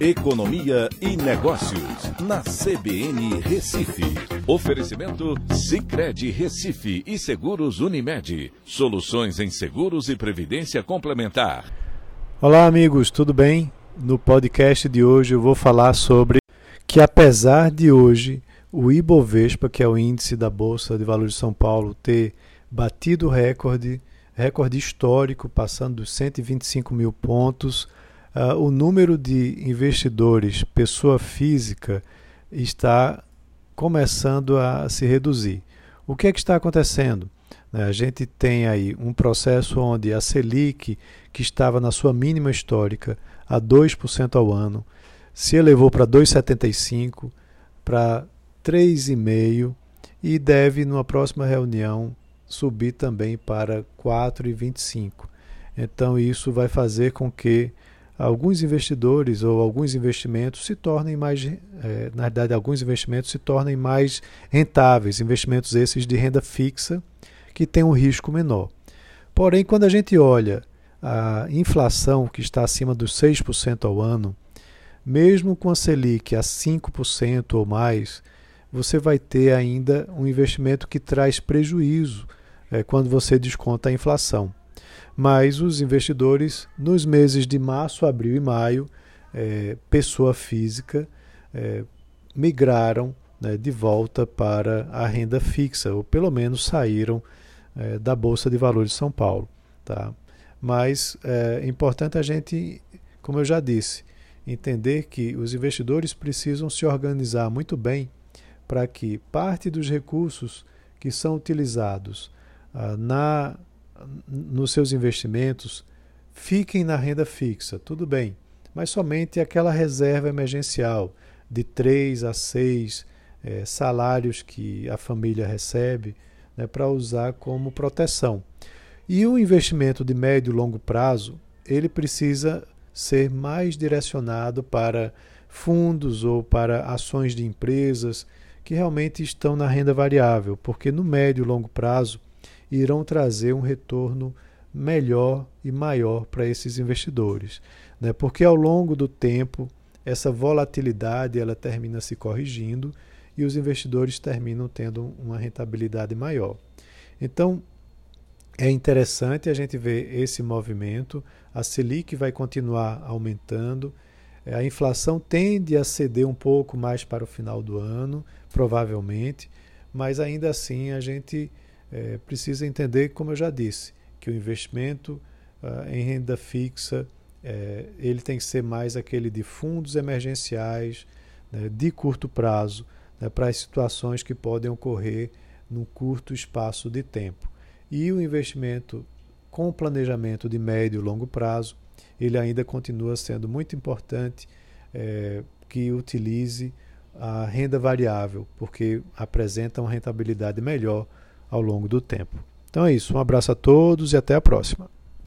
Economia e Negócios, na CBN Recife. Oferecimento Cicred Recife e Seguros Unimed. Soluções em seguros e previdência complementar. Olá, amigos, tudo bem? No podcast de hoje eu vou falar sobre que, apesar de hoje o Ibovespa, que é o índice da Bolsa de Valores de São Paulo, ter batido recorde, recorde histórico, passando dos 125 mil pontos uh, o número de investidores, pessoa física, está começando a se reduzir. O que é que está acontecendo? Né, a gente tem aí um processo onde a Selic, que estava na sua mínima histórica, a 2% ao ano, se elevou para 2,75%, para 3,5% e deve, numa próxima reunião, subir também para 4,25%. Então, isso vai fazer com que alguns investidores ou alguns investimentos se tornem mais, é, na verdade, alguns investimentos se tornem mais rentáveis, investimentos esses de renda fixa que têm um risco menor. Porém, quando a gente olha a inflação que está acima dos 6% ao ano, mesmo com a Selic a 5% ou mais, você vai ter ainda um investimento que traz prejuízo é, quando você desconta a inflação mas os investidores, nos meses de março, abril e maio, é, pessoa física, é, migraram né, de volta para a renda fixa, ou pelo menos saíram é, da Bolsa de Valores de São Paulo. Tá? Mas é importante a gente, como eu já disse, entender que os investidores precisam se organizar muito bem para que parte dos recursos que são utilizados ah, na nos seus investimentos fiquem na renda fixa, tudo bem, mas somente aquela reserva emergencial de 3 a 6 é, salários que a família recebe né, para usar como proteção. E o investimento de médio e longo prazo, ele precisa ser mais direcionado para fundos ou para ações de empresas que realmente estão na renda variável, porque no médio e longo prazo irão trazer um retorno melhor e maior para esses investidores, né? Porque ao longo do tempo essa volatilidade ela termina se corrigindo e os investidores terminam tendo uma rentabilidade maior. Então é interessante a gente ver esse movimento. A Selic vai continuar aumentando. A inflação tende a ceder um pouco mais para o final do ano, provavelmente, mas ainda assim a gente é, precisa entender, como eu já disse, que o investimento uh, em renda fixa é, ele tem que ser mais aquele de fundos emergenciais né, de curto prazo né, para as situações que podem ocorrer num curto espaço de tempo. E o investimento com planejamento de médio e longo prazo, ele ainda continua sendo muito importante é, que utilize a renda variável, porque apresenta uma rentabilidade melhor ao longo do tempo. Então é isso, um abraço a todos e até a próxima.